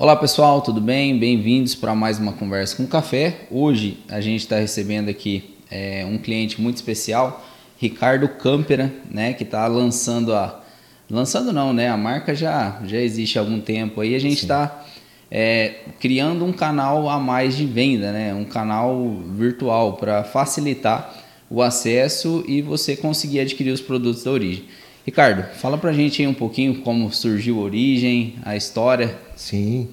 Olá pessoal, tudo bem? Bem-vindos para mais uma conversa com café. Hoje a gente está recebendo aqui é, um cliente muito especial, Ricardo Campera, né, que está lançando a lançando não, né? A marca já já existe há algum tempo aí. A gente está é, criando um canal a mais de venda, né? Um canal virtual para facilitar o acesso e você conseguir adquirir os produtos da origem. Ricardo, fala pra gente aí um pouquinho como surgiu a origem, a história. Sim.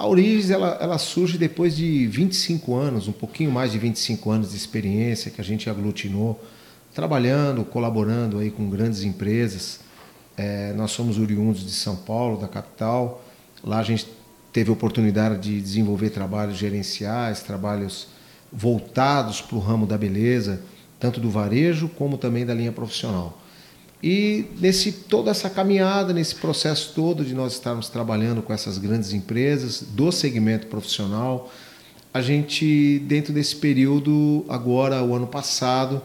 A Origens ela, ela surge depois de 25 anos, um pouquinho mais de 25 anos de experiência que a gente aglutinou, trabalhando, colaborando aí com grandes empresas. É, nós somos oriundos de São Paulo, da capital. Lá a gente teve a oportunidade de desenvolver trabalhos gerenciais, trabalhos voltados para o ramo da beleza, tanto do varejo como também da linha profissional. E nesse toda essa caminhada, nesse processo todo de nós estarmos trabalhando com essas grandes empresas do segmento profissional, a gente dentro desse período agora o ano passado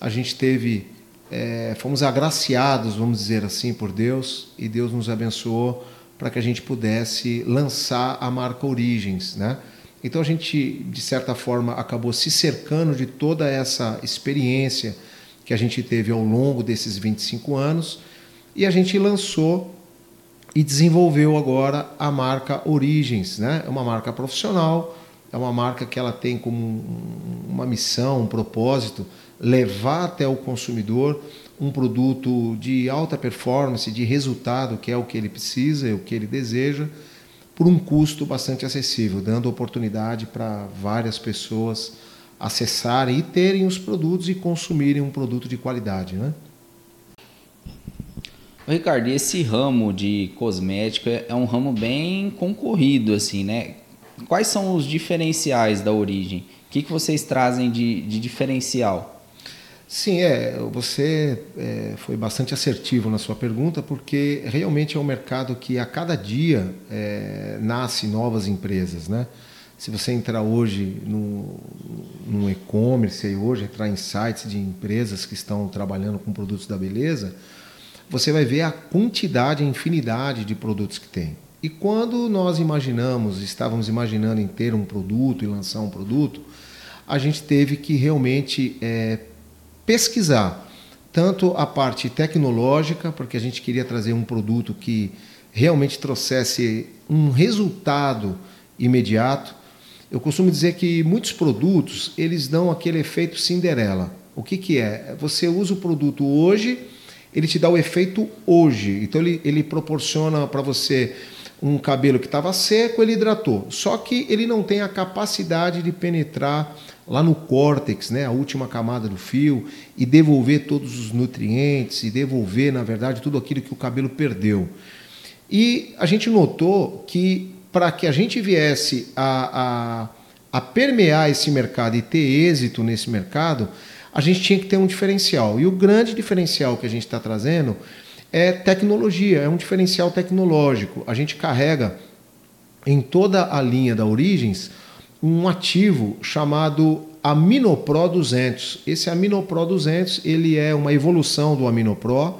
a gente teve é, fomos agraciados, vamos dizer assim, por Deus e Deus nos abençoou para que a gente pudesse lançar a marca Origens, né? Então a gente de certa forma acabou se cercando de toda essa experiência que a gente teve ao longo desses 25 anos e a gente lançou e desenvolveu agora a marca Origens, né? É uma marca profissional, é uma marca que ela tem como uma missão, um propósito levar até o consumidor um produto de alta performance, de resultado, que é o que ele precisa, o que ele deseja, por um custo bastante acessível, dando oportunidade para várias pessoas acessarem e terem os produtos e consumirem um produto de qualidade, né? Ricardo, esse ramo de cosmético é, é um ramo bem concorrido, assim, né? Quais são os diferenciais da origem? O que, que vocês trazem de, de diferencial? Sim, é, você é, foi bastante assertivo na sua pergunta, porque realmente é um mercado que a cada dia é, nasce novas empresas, né? Se você entrar hoje no, no e-commerce e hoje entrar em sites de empresas que estão trabalhando com produtos da beleza, você vai ver a quantidade, a infinidade de produtos que tem. E quando nós imaginamos, estávamos imaginando em ter um produto e lançar um produto, a gente teve que realmente é, pesquisar tanto a parte tecnológica, porque a gente queria trazer um produto que realmente trouxesse um resultado imediato. Eu costumo dizer que muitos produtos eles dão aquele efeito Cinderela. O que, que é? Você usa o produto hoje, ele te dá o efeito hoje. Então ele, ele proporciona para você um cabelo que estava seco, ele hidratou. Só que ele não tem a capacidade de penetrar lá no córtex, né, a última camada do fio, e devolver todos os nutrientes, e devolver, na verdade, tudo aquilo que o cabelo perdeu. E a gente notou que para que a gente viesse a, a, a permear esse mercado e ter êxito nesse mercado, a gente tinha que ter um diferencial. E o grande diferencial que a gente está trazendo é tecnologia, é um diferencial tecnológico. A gente carrega em toda a linha da Origens um ativo chamado Aminopro 200. Esse Aminopro 200 ele é uma evolução do Aminopro.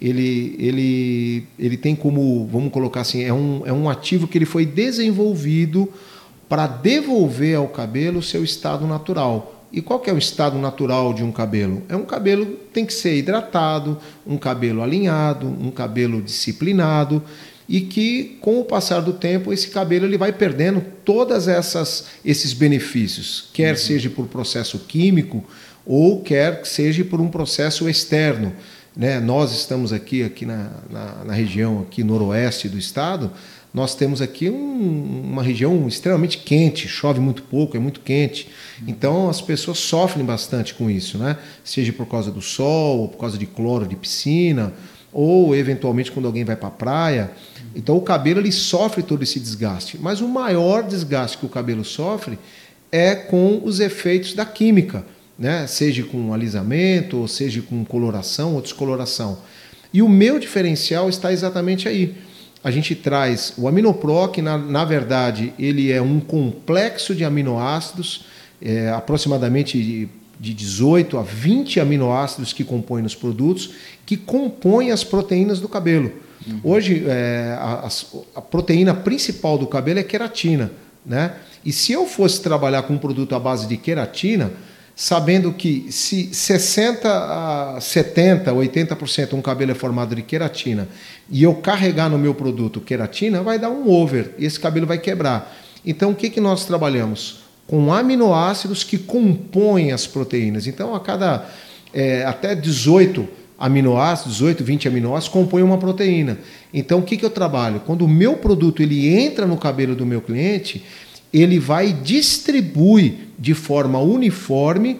Ele, ele, ele tem como, vamos colocar assim, é um, é um ativo que ele foi desenvolvido para devolver ao cabelo o seu estado natural. E qual que é o estado natural de um cabelo? É um cabelo que tem que ser hidratado, um cabelo alinhado, um cabelo disciplinado e que com o passar do tempo esse cabelo ele vai perdendo todas essas esses benefícios, quer uhum. seja por processo químico ou quer seja por um processo externo. Né? Nós estamos aqui aqui na, na, na região aqui noroeste do estado, nós temos aqui um, uma região extremamente quente, chove muito pouco, é muito quente. Então as pessoas sofrem bastante com isso, né? Seja por causa do sol, ou por causa de cloro de piscina, ou eventualmente quando alguém vai para a praia. Então o cabelo ele sofre todo esse desgaste, mas o maior desgaste que o cabelo sofre é com os efeitos da química, né? Seja com alisamento, ou seja com coloração ou descoloração. E o meu diferencial está exatamente aí. A gente traz o aminopro, que na, na verdade ele é um complexo de aminoácidos, é, aproximadamente de 18 a 20 aminoácidos que compõem nos produtos, que compõem as proteínas do cabelo. Uhum. Hoje, é, a, a, proteína principal do cabelo é queratina. Né? E se eu fosse trabalhar com um produto à base de queratina, sabendo que se 60 a 70, 80% um cabelo é formado de queratina e eu carregar no meu produto queratina, vai dar um over e esse cabelo vai quebrar. Então, o que, que nós trabalhamos? Com aminoácidos que compõem as proteínas. Então, a cada é, até 18 aminoácidos, 18, 20 aminoácidos, compõem uma proteína. Então, o que, que eu trabalho? Quando o meu produto ele entra no cabelo do meu cliente, ele vai distribui de forma uniforme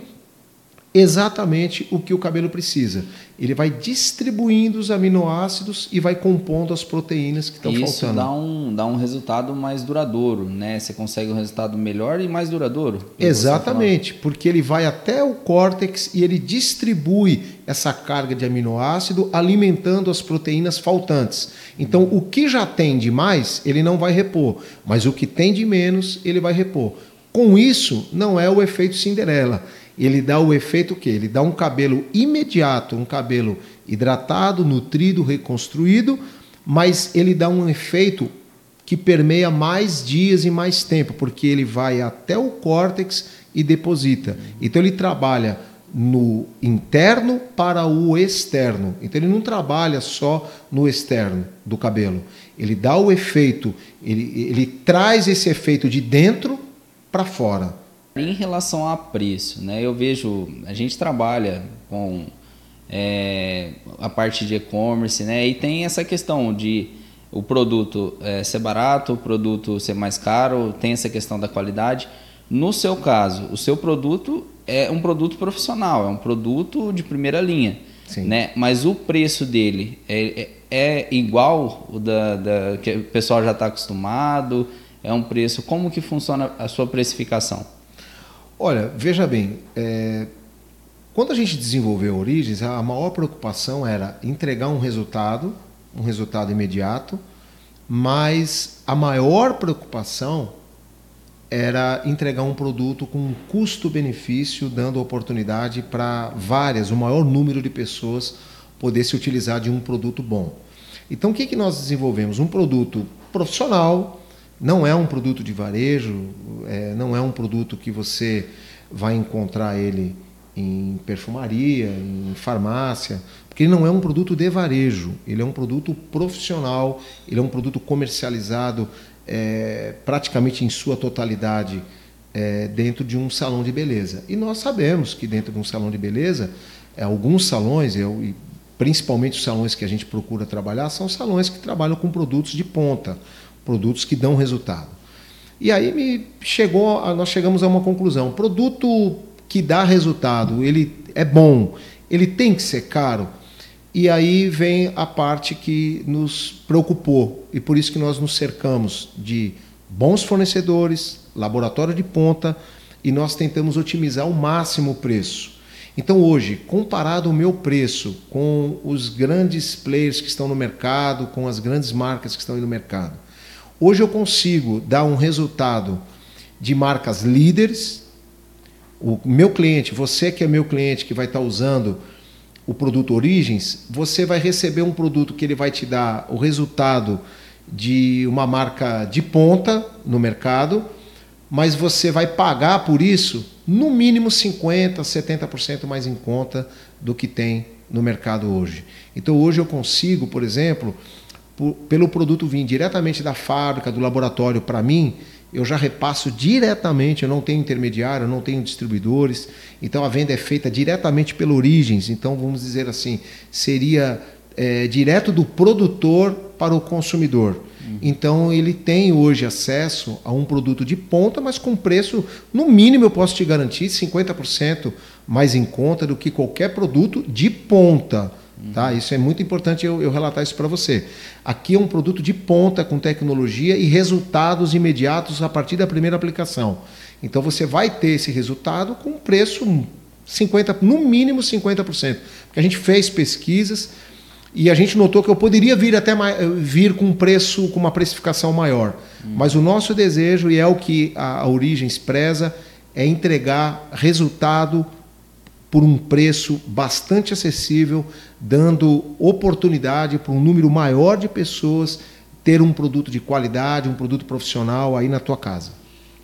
exatamente o que o cabelo precisa. Ele vai distribuindo os aminoácidos e vai compondo as proteínas que estão faltando. Isso dá um, dá um resultado mais duradouro, né? Você consegue um resultado melhor e mais duradouro. Exatamente, porque ele vai até o córtex e ele distribui essa carga de aminoácido alimentando as proteínas faltantes. Então, o que já tem de mais, ele não vai repor, mas o que tem de menos, ele vai repor. Com isso, não é o efeito Cinderela ele dá o efeito que ele dá um cabelo imediato, um cabelo hidratado, nutrido, reconstruído, mas ele dá um efeito que permeia mais dias e mais tempo, porque ele vai até o córtex e deposita. Então ele trabalha no interno para o externo. Então ele não trabalha só no externo do cabelo. Ele dá o efeito, ele, ele traz esse efeito de dentro para fora. Em relação a preço, né, eu vejo, a gente trabalha com é, a parte de e-commerce, né, e tem essa questão de o produto é, ser barato, o produto ser mais caro, tem essa questão da qualidade. No seu caso, o seu produto é um produto profissional, é um produto de primeira linha, Sim. né? Mas o preço dele é, é, é igual o da, da, que o pessoal já está acostumado. É um preço. Como que funciona a sua precificação? Olha, veja bem, é, quando a gente desenvolveu Origens, a maior preocupação era entregar um resultado, um resultado imediato, mas a maior preocupação era entregar um produto com custo-benefício, dando oportunidade para várias, o maior número de pessoas poder se utilizar de um produto bom. Então, o que, que nós desenvolvemos? Um produto profissional, não é um produto de varejo, é, não é um produto que você vai encontrar ele em perfumaria, em farmácia, porque ele não é um produto de varejo, ele é um produto profissional, ele é um produto comercializado é, praticamente em sua totalidade é, dentro de um salão de beleza. E nós sabemos que dentro de um salão de beleza, é, alguns salões, eu, e principalmente os salões que a gente procura trabalhar, são salões que trabalham com produtos de ponta produtos que dão resultado. E aí me chegou, nós chegamos a uma conclusão: produto que dá resultado, ele é bom, ele tem que ser caro. E aí vem a parte que nos preocupou e por isso que nós nos cercamos de bons fornecedores, laboratório de ponta e nós tentamos otimizar ao máximo o preço. Então hoje, comparado o meu preço com os grandes players que estão no mercado, com as grandes marcas que estão aí no mercado, Hoje eu consigo dar um resultado de marcas líderes. O meu cliente, você que é meu cliente, que vai estar usando o produto Origens, você vai receber um produto que ele vai te dar o resultado de uma marca de ponta no mercado, mas você vai pagar por isso no mínimo 50, 70% mais em conta do que tem no mercado hoje. Então hoje eu consigo, por exemplo, por, pelo produto vir diretamente da fábrica, do laboratório para mim, eu já repasso diretamente, eu não tenho intermediário, eu não tenho distribuidores, então a venda é feita diretamente pela Origens, então vamos dizer assim, seria é, direto do produtor para o consumidor. Uhum. Então ele tem hoje acesso a um produto de ponta, mas com preço, no mínimo eu posso te garantir, 50% mais em conta do que qualquer produto de ponta. Tá? Isso é muito importante eu, eu relatar isso para você. Aqui é um produto de ponta com tecnologia e resultados imediatos a partir da primeira aplicação. Então você vai ter esse resultado com preço 50, no mínimo 50%. Porque a gente fez pesquisas e a gente notou que eu poderia vir até vir com um preço, com uma precificação maior. Hum. Mas o nosso desejo, e é o que a, a Origem expressa, é entregar resultado por um preço bastante acessível, dando oportunidade para um número maior de pessoas ter um produto de qualidade, um produto profissional aí na tua casa.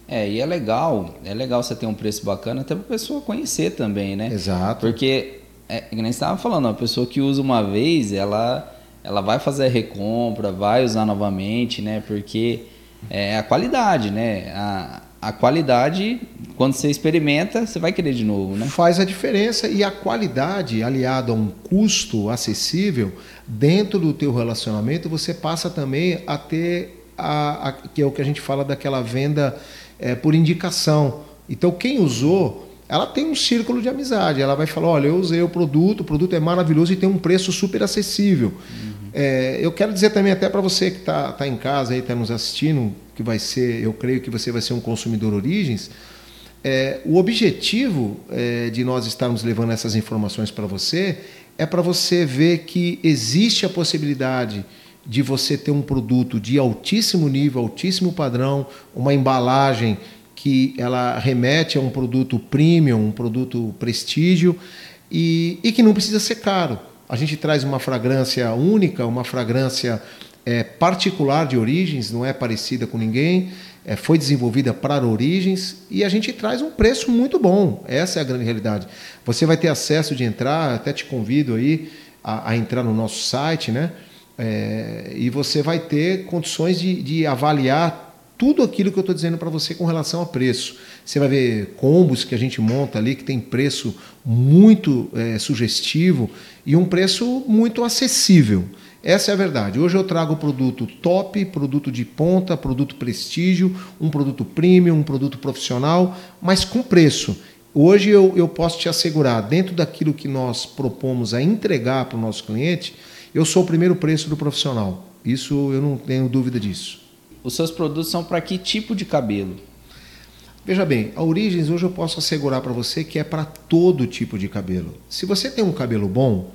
É, e é legal, é legal você ter um preço bacana até para a pessoa conhecer também, né? Exato. Porque, é, como você estava falando, a pessoa que usa uma vez, ela, ela vai fazer a recompra, vai usar novamente, né? Porque é a qualidade, né? A, a qualidade, quando você experimenta, você vai querer de novo, né? Faz a diferença e a qualidade, aliado a um custo acessível, dentro do teu relacionamento, você passa também a ter a, a que é o que a gente fala daquela venda é, por indicação. Então, quem usou, ela tem um círculo de amizade. Ela vai falar: olha, eu usei o produto, o produto é maravilhoso e tem um preço super acessível. Uhum. É, eu quero dizer também, até para você que está tá em casa e está nos assistindo, que vai ser, eu creio que você vai ser um consumidor Origens. É, o objetivo é, de nós estarmos levando essas informações para você é para você ver que existe a possibilidade de você ter um produto de altíssimo nível, altíssimo padrão, uma embalagem que ela remete a um produto premium, um produto prestígio e, e que não precisa ser caro. A gente traz uma fragrância única, uma fragrância é, particular de origens, não é parecida com ninguém, é, foi desenvolvida para origens e a gente traz um preço muito bom. Essa é a grande realidade. Você vai ter acesso de entrar, até te convido aí a, a entrar no nosso site, né? É, e você vai ter condições de, de avaliar tudo aquilo que eu estou dizendo para você com relação a preço. Você vai ver combos que a gente monta ali que tem preço muito é, sugestivo e um preço muito acessível. Essa é a verdade. Hoje eu trago produto top, produto de ponta, produto prestígio, um produto premium, um produto profissional, mas com preço. Hoje eu, eu posso te assegurar, dentro daquilo que nós propomos a entregar para o nosso cliente, eu sou o primeiro preço do profissional. Isso eu não tenho dúvida disso. Os seus produtos são para que tipo de cabelo? Veja bem, a Origens hoje eu posso assegurar para você que é para todo tipo de cabelo. Se você tem um cabelo bom,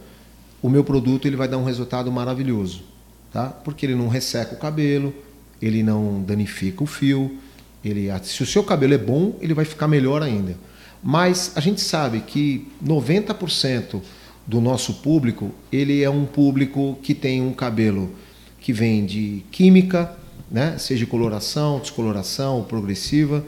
o meu produto ele vai dar um resultado maravilhoso, tá? Porque ele não resseca o cabelo, ele não danifica o fio, ele, se o seu cabelo é bom, ele vai ficar melhor ainda. Mas a gente sabe que 90% do nosso público, ele é um público que tem um cabelo que vem de química, né? seja coloração, descoloração, progressiva.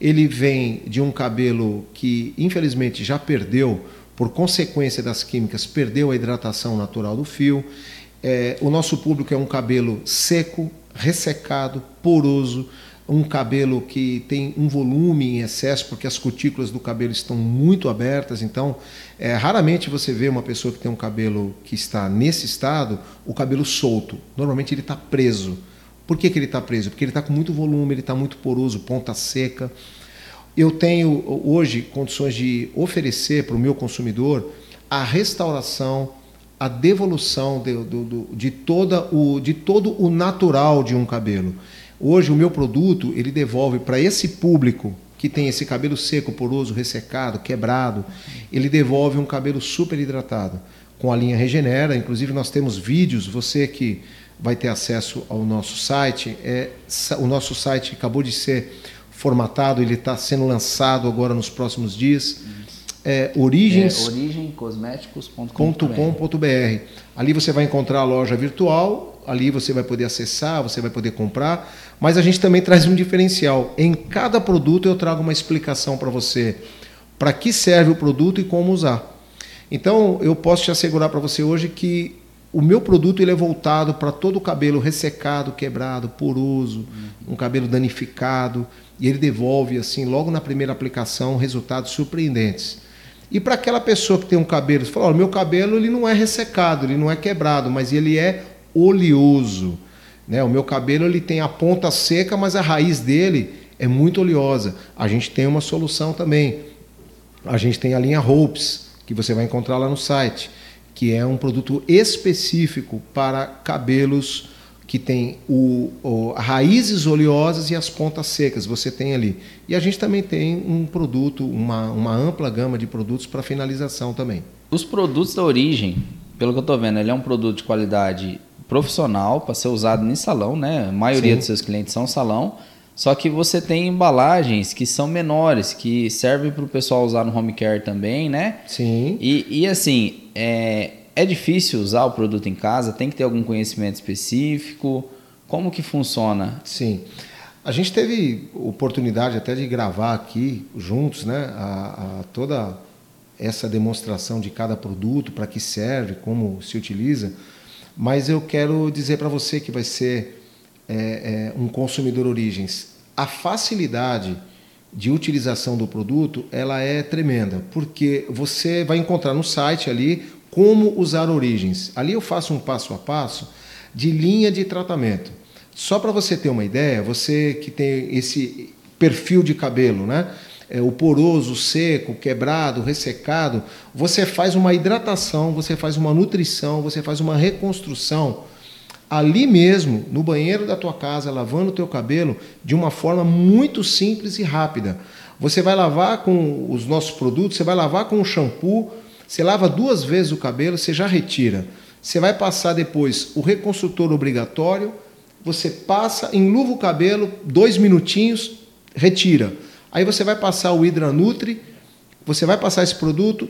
Ele vem de um cabelo que, infelizmente, já perdeu, por consequência das químicas, perdeu a hidratação natural do fio. É, o nosso público é um cabelo seco, ressecado, poroso, um cabelo que tem um volume em excesso, porque as cutículas do cabelo estão muito abertas, então é, raramente você vê uma pessoa que tem um cabelo que está nesse estado, o cabelo solto. Normalmente ele está preso. Por que, que ele está preso? Porque ele está com muito volume, ele está muito poroso, ponta seca. Eu tenho hoje condições de oferecer para o meu consumidor a restauração, a devolução de, de, toda o, de todo o natural de um cabelo. Hoje o meu produto ele devolve para esse público que tem esse cabelo seco, poroso, ressecado, quebrado, ele devolve um cabelo super hidratado com a linha Regenera. Inclusive nós temos vídeos. Você que vai ter acesso ao nosso site, é, o nosso site acabou de ser formatado, ele está sendo lançado agora nos próximos dias. É, origens. É, origemcosméticos.com.br. Ali você vai encontrar a loja virtual ali você vai poder acessar, você vai poder comprar, mas a gente também traz um diferencial. Em cada produto eu trago uma explicação para você para que serve o produto e como usar. Então eu posso te assegurar para você hoje que o meu produto ele é voltado para todo o cabelo ressecado, quebrado, poroso, um cabelo danificado, e ele devolve assim logo na primeira aplicação resultados surpreendentes. E para aquela pessoa que tem um cabelo, você fala, o meu cabelo ele não é ressecado, ele não é quebrado, mas ele é oleoso. Né? O meu cabelo ele tem a ponta seca, mas a raiz dele é muito oleosa. A gente tem uma solução também. A gente tem a linha Hopes, que você vai encontrar lá no site, que é um produto específico para cabelos que tem o, o, raízes oleosas e as pontas secas, você tem ali. E a gente também tem um produto, uma, uma ampla gama de produtos para finalização também. Os produtos da origem, pelo que eu estou vendo, ele é um produto de qualidade profissional para ser usado em salão, né? A maioria Sim. dos seus clientes são salão, Só que você tem embalagens que são menores, que servem para o pessoal usar no home care também, né? Sim. E, e assim, é, é difícil usar o produto em casa? Tem que ter algum conhecimento específico? Como que funciona? Sim. A gente teve oportunidade até de gravar aqui juntos, né? A, a toda essa demonstração de cada produto, para que serve, como se utiliza. Mas eu quero dizer para você que vai ser é, é, um consumidor origens, a facilidade de utilização do produto ela é tremenda, porque você vai encontrar no site ali como usar origens. Ali eu faço um passo a passo de linha de tratamento. Só para você ter uma ideia, você que tem esse perfil de cabelo, né? É, o poroso, seco, quebrado, ressecado, você faz uma hidratação, você faz uma nutrição, você faz uma reconstrução ali mesmo, no banheiro da tua casa, lavando o teu cabelo de uma forma muito simples e rápida. Você vai lavar com os nossos produtos, você vai lavar com o shampoo, você lava duas vezes o cabelo, você já retira. Você vai passar depois o reconstrutor obrigatório, você passa, enluva o cabelo, dois minutinhos, retira. Aí você vai passar o Hydra Nutri, você vai passar esse produto,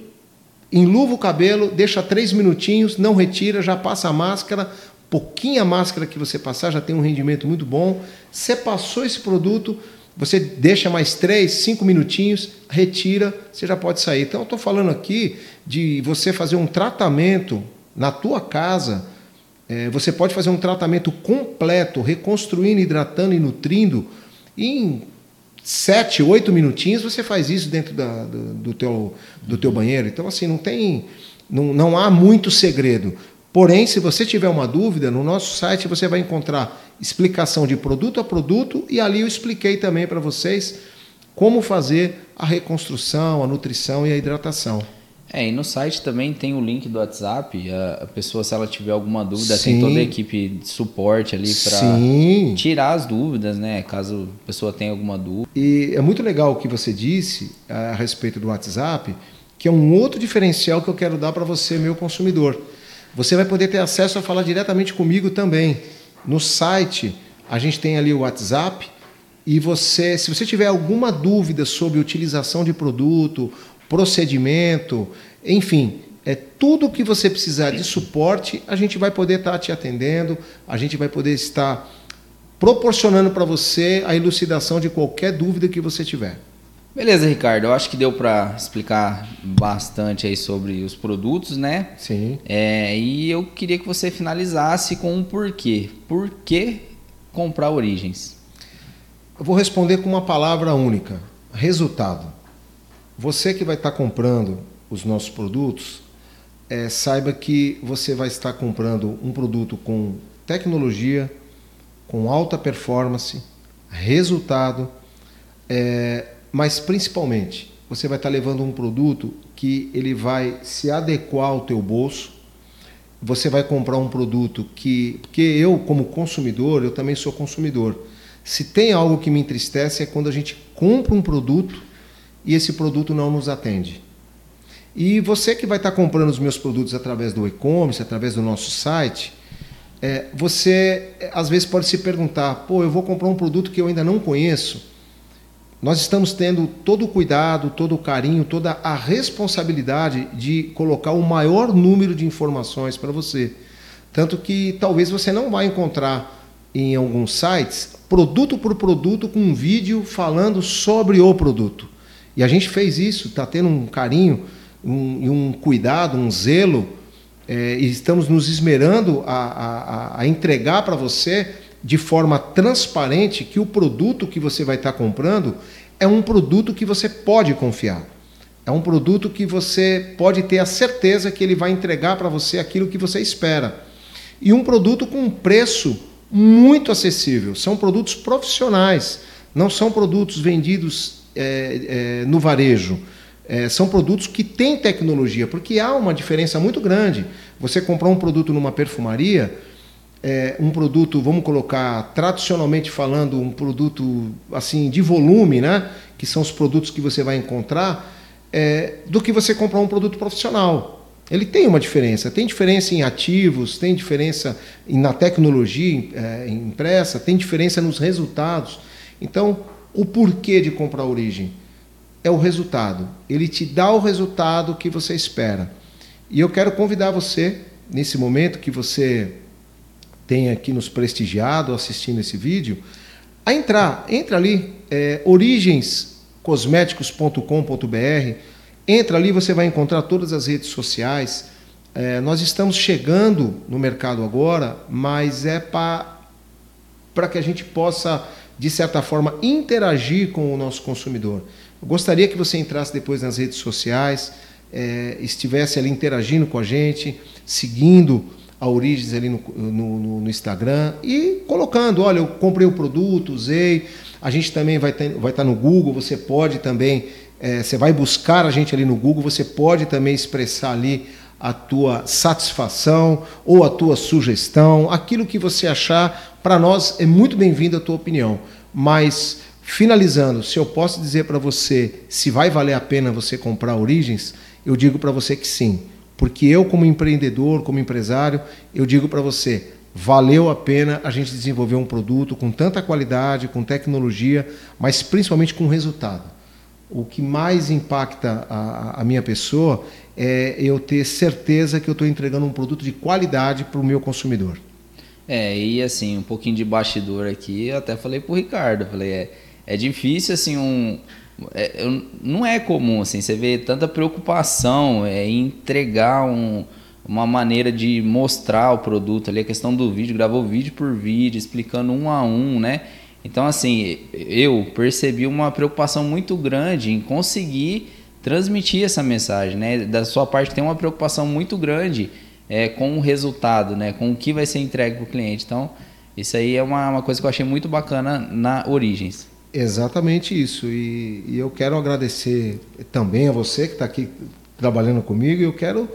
enluva o cabelo, deixa três minutinhos, não retira, já passa a máscara, pouquinha máscara que você passar já tem um rendimento muito bom. Você passou esse produto, você deixa mais três, cinco minutinhos, retira, você já pode sair. Então, eu estou falando aqui de você fazer um tratamento na tua casa. É, você pode fazer um tratamento completo, reconstruindo, hidratando e nutrindo em sete, oito minutinhos. Você faz isso dentro da, do, do, teu, do teu banheiro. Então, assim, não tem, não, não há muito segredo. Porém, se você tiver uma dúvida, no nosso site você vai encontrar explicação de produto a produto e ali eu expliquei também para vocês como fazer a reconstrução, a nutrição e a hidratação. É, e no site também tem o link do WhatsApp. A, pessoa, se ela tiver alguma dúvida, Sim. tem toda a equipe de suporte ali para tirar as dúvidas, né? Caso a pessoa tenha alguma dúvida. E é muito legal o que você disse a respeito do WhatsApp, que é um outro diferencial que eu quero dar para você, meu consumidor. Você vai poder ter acesso a falar diretamente comigo também. No site, a gente tem ali o WhatsApp e você, se você tiver alguma dúvida sobre utilização de produto, procedimento, enfim, é tudo que você precisar de suporte, a gente vai poder estar te atendendo, a gente vai poder estar proporcionando para você a elucidação de qualquer dúvida que você tiver. Beleza, Ricardo. Eu acho que deu para explicar bastante aí sobre os produtos, né? Sim. É, e eu queria que você finalizasse com um porquê. Por que comprar Origens? Eu vou responder com uma palavra única: resultado. Você que vai estar comprando os nossos produtos, é, saiba que você vai estar comprando um produto com tecnologia, com alta performance, resultado. É, mas principalmente você vai estar levando um produto que ele vai se adequar ao teu bolso. Você vai comprar um produto que, porque eu como consumidor, eu também sou consumidor. Se tem algo que me entristece é quando a gente compra um produto e esse produto não nos atende. E você que vai estar comprando os meus produtos através do e-commerce, através do nosso site, é, você às vezes pode se perguntar: pô, eu vou comprar um produto que eu ainda não conheço nós estamos tendo todo o cuidado, todo o carinho, toda a responsabilidade de colocar o maior número de informações para você. Tanto que talvez você não vai encontrar em alguns sites produto por produto com um vídeo falando sobre o produto. E a gente fez isso, está tendo um carinho um, um cuidado, um zelo, é, e estamos nos esmerando a, a, a entregar para você de forma transparente que o produto que você vai estar comprando é um produto que você pode confiar. É um produto que você pode ter a certeza que ele vai entregar para você aquilo que você espera. E um produto com um preço muito acessível. São produtos profissionais, não são produtos vendidos é, é, no varejo. É, são produtos que têm tecnologia, porque há uma diferença muito grande. Você comprar um produto numa perfumaria é, um produto, vamos colocar tradicionalmente falando, um produto assim de volume, né? que são os produtos que você vai encontrar, é, do que você comprar um produto profissional. Ele tem uma diferença. Tem diferença em ativos, tem diferença na tecnologia é, impressa, tem diferença nos resultados. Então, o porquê de comprar a Origem é o resultado. Ele te dá o resultado que você espera. E eu quero convidar você, nesse momento que você tem aqui nos prestigiado assistindo esse vídeo, a entrar. Entra ali, é, origenscosméticos.com.br. Entra ali, você vai encontrar todas as redes sociais. É, nós estamos chegando no mercado agora, mas é para que a gente possa, de certa forma, interagir com o nosso consumidor. Eu gostaria que você entrasse depois nas redes sociais, é, estivesse ali interagindo com a gente, seguindo a Origens ali no, no, no, Instagram e colocando, olha, eu comprei o produto, usei. A gente também vai, ter, vai estar no Google, você pode também, é, você vai buscar a gente ali no Google, você pode também expressar ali a tua satisfação ou a tua sugestão, aquilo que você achar, para nós é muito bem-vindo a tua opinião. Mas finalizando, se eu posso dizer para você se vai valer a pena você comprar Origens, eu digo para você que sim. Porque eu, como empreendedor, como empresário, eu digo para você, valeu a pena a gente desenvolver um produto com tanta qualidade, com tecnologia, mas principalmente com resultado. O que mais impacta a, a minha pessoa é eu ter certeza que eu estou entregando um produto de qualidade para o meu consumidor. É, e assim, um pouquinho de bastidor aqui, eu até falei para o Ricardo, falei, é, é difícil assim um, é, não é comum assim você vê tanta preocupação é, em entregar um, uma maneira de mostrar o produto ali a questão do vídeo gravou vídeo por vídeo explicando um a um né? Então assim eu percebi uma preocupação muito grande em conseguir transmitir essa mensagem né? Da sua parte tem uma preocupação muito grande é, com o resultado né? Com o que vai ser entregue para o cliente. Então isso aí é uma, uma coisa que eu achei muito bacana na Origens Exatamente isso. E, e eu quero agradecer também a você que está aqui trabalhando comigo. E eu quero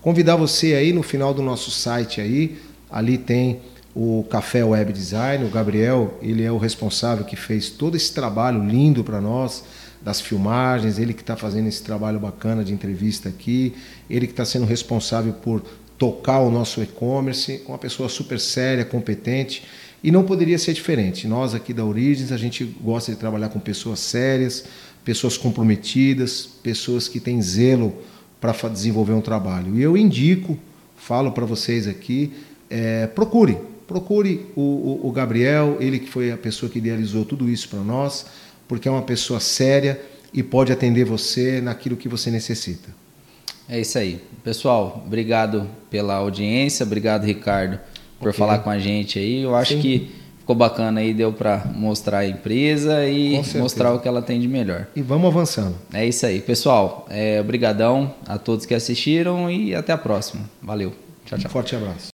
convidar você aí no final do nosso site aí. Ali tem o Café Web Design. O Gabriel, ele é o responsável que fez todo esse trabalho lindo para nós das filmagens, ele que está fazendo esse trabalho bacana de entrevista aqui, ele que está sendo responsável por tocar o nosso e-commerce, uma pessoa super séria, competente. E não poderia ser diferente. Nós aqui da Origens, a gente gosta de trabalhar com pessoas sérias, pessoas comprometidas, pessoas que têm zelo para desenvolver um trabalho. E eu indico, falo para vocês aqui, é, procure, procure o, o, o Gabriel, ele que foi a pessoa que idealizou tudo isso para nós, porque é uma pessoa séria e pode atender você naquilo que você necessita. É isso aí. Pessoal, obrigado pela audiência, obrigado, Ricardo por okay. falar com a gente aí. Eu acho Sim. que ficou bacana aí, deu para mostrar a empresa e mostrar o que ela tem de melhor. E vamos avançando. É isso aí. Pessoal, é, obrigadão a todos que assistiram e até a próxima. Valeu. Tchau, tchau. Um forte abraço.